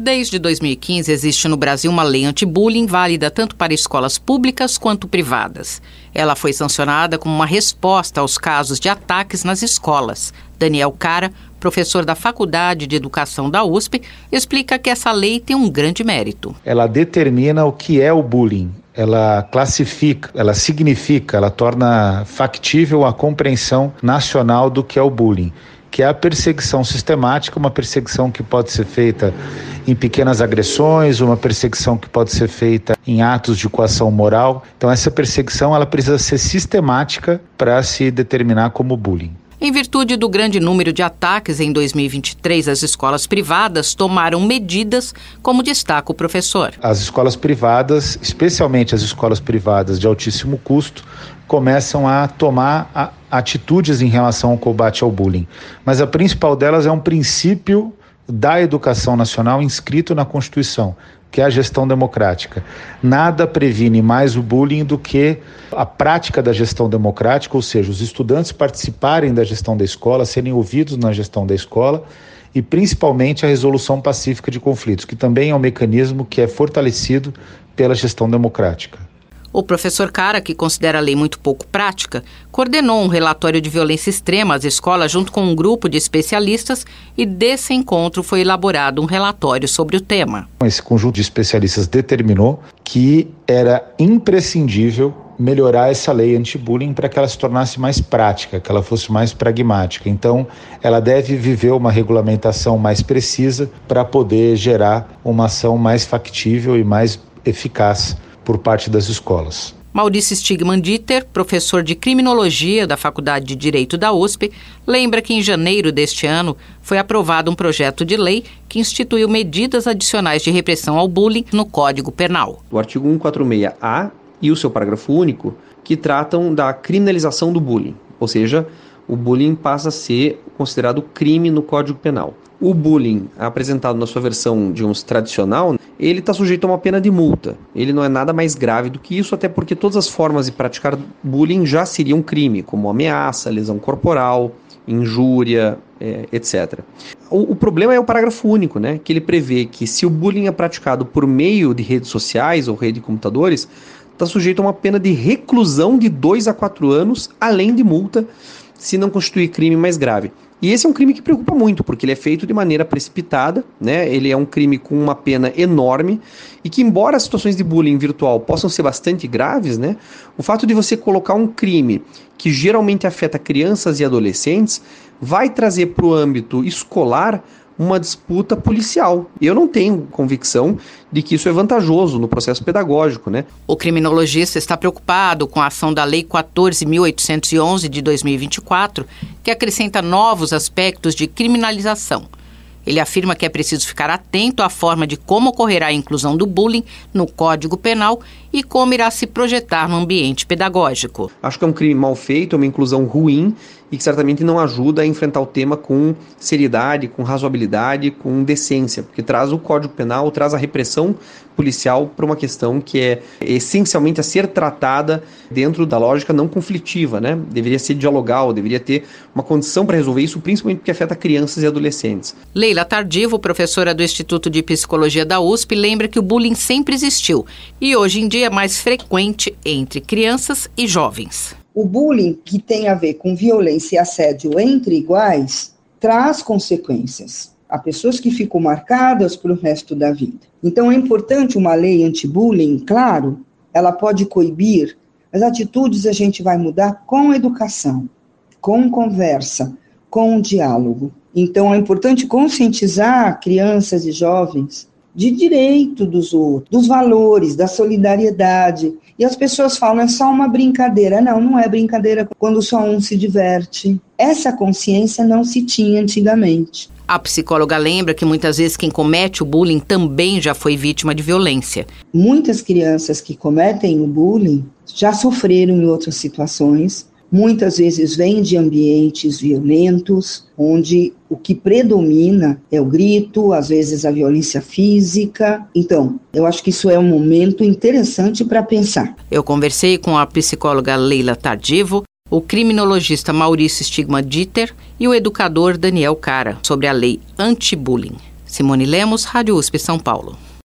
Desde 2015 existe no Brasil uma lei anti-bullying válida tanto para escolas públicas quanto privadas. Ela foi sancionada como uma resposta aos casos de ataques nas escolas. Daniel Cara, professor da Faculdade de Educação da USP, explica que essa lei tem um grande mérito. Ela determina o que é o bullying. Ela classifica, ela significa, ela torna factível a compreensão nacional do que é o bullying que é a perseguição sistemática, uma perseguição que pode ser feita em pequenas agressões, uma perseguição que pode ser feita em atos de coação moral. Então essa perseguição ela precisa ser sistemática para se determinar como bullying. Em virtude do grande número de ataques em 2023, as escolas privadas tomaram medidas, como destaca o professor. As escolas privadas, especialmente as escolas privadas de altíssimo custo, começam a tomar atitudes em relação ao combate ao bullying. Mas a principal delas é um princípio da educação nacional inscrito na Constituição, que é a gestão democrática. Nada previne mais o bullying do que a prática da gestão democrática, ou seja, os estudantes participarem da gestão da escola, serem ouvidos na gestão da escola e principalmente a resolução pacífica de conflitos, que também é um mecanismo que é fortalecido pela gestão democrática. O professor Cara, que considera a lei muito pouco prática, coordenou um relatório de violência extrema às escolas junto com um grupo de especialistas e desse encontro foi elaborado um relatório sobre o tema. Esse conjunto de especialistas determinou que era imprescindível melhorar essa lei anti-bullying para que ela se tornasse mais prática, que ela fosse mais pragmática. Então, ela deve viver uma regulamentação mais precisa para poder gerar uma ação mais factível e mais eficaz por parte das escolas. Maurício Stigman Dieter, professor de criminologia da Faculdade de Direito da USP, lembra que em janeiro deste ano foi aprovado um projeto de lei que instituiu medidas adicionais de repressão ao bullying no Código Penal. O artigo 146-A e o seu parágrafo único que tratam da criminalização do bullying, ou seja, o bullying passa a ser considerado crime no Código Penal. O bullying, apresentado na sua versão, digamos, tradicional, ele está sujeito a uma pena de multa. Ele não é nada mais grave do que isso, até porque todas as formas de praticar bullying já seriam crime, como ameaça, lesão corporal, injúria, é, etc. O, o, problema é o parágrafo único, né? Que ele prevê que se o bullying é praticado por meio de redes sociais ou rede de computadores, está sujeito a uma pena de reclusão de 2 a 4 anos, além de multa, se não constituir crime mais grave. E esse é um crime que preocupa muito, porque ele é feito de maneira precipitada, né? Ele é um crime com uma pena enorme e que, embora as situações de bullying virtual possam ser bastante graves, né? O fato de você colocar um crime que geralmente afeta crianças e adolescentes vai trazer para o âmbito escolar uma disputa policial. Eu não tenho convicção de que isso é vantajoso no processo pedagógico, né? O criminologista está preocupado com a ação da Lei 14.811 de 2024, que acrescenta novos aspectos de criminalização. Ele afirma que é preciso ficar atento à forma de como ocorrerá a inclusão do bullying no Código Penal e como irá se projetar no ambiente pedagógico. Acho que é um crime mal feito, é uma inclusão ruim e que certamente não ajuda a enfrentar o tema com seriedade, com razoabilidade, com decência, porque traz o Código Penal, traz a repressão policial para uma questão que é essencialmente a ser tratada dentro da lógica não conflitiva, né? Deveria ser dialogal, deveria ter uma condição para resolver isso, principalmente porque afeta crianças e adolescentes. Leila Tardivo, professora do Instituto de Psicologia da USP, lembra que o bullying sempre existiu e hoje em dia é mais frequente entre crianças e jovens. O bullying, que tem a ver com violência e assédio entre iguais, traz consequências. Há pessoas que ficam marcadas para o resto da vida. Então é importante uma lei anti-bullying, claro, ela pode coibir, as atitudes a gente vai mudar com educação, com conversa, com diálogo. Então é importante conscientizar crianças e jovens de direito dos outros, dos valores, da solidariedade. E as pessoas falam, é só uma brincadeira. Não, não é brincadeira quando só um se diverte. Essa consciência não se tinha antigamente. A psicóloga lembra que muitas vezes quem comete o bullying também já foi vítima de violência. Muitas crianças que cometem o bullying já sofreram em outras situações muitas vezes vêm de ambientes violentos, onde o que predomina é o grito, às vezes a violência física. Então, eu acho que isso é um momento interessante para pensar. Eu conversei com a psicóloga Leila Tardivo, o criminologista Maurício Stigma Dieter e o educador Daniel Cara sobre a lei anti-bullying. Simone Lemos, Rádio USP São Paulo.